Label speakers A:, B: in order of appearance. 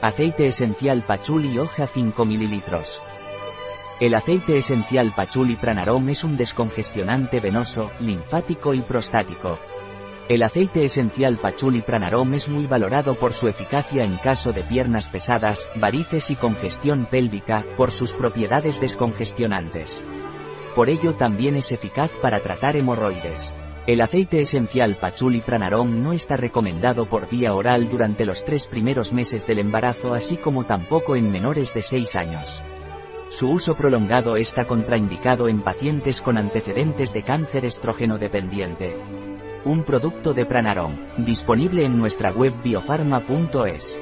A: Aceite esencial pachuli hoja 5 ml. El aceite esencial pachuli pranarom es un descongestionante venoso, linfático y prostático. El aceite esencial pachuli pranarom es muy valorado por su eficacia en caso de piernas pesadas, varices y congestión pélvica, por sus propiedades descongestionantes. Por ello también es eficaz para tratar hemorroides. El aceite esencial Pachuli Pranarom no está recomendado por vía oral durante los tres primeros meses del embarazo así como tampoco en menores de 6 años. Su uso prolongado está contraindicado en pacientes con antecedentes de cáncer estrógeno dependiente. Un producto de Pranarom, disponible en nuestra web biofarma.es.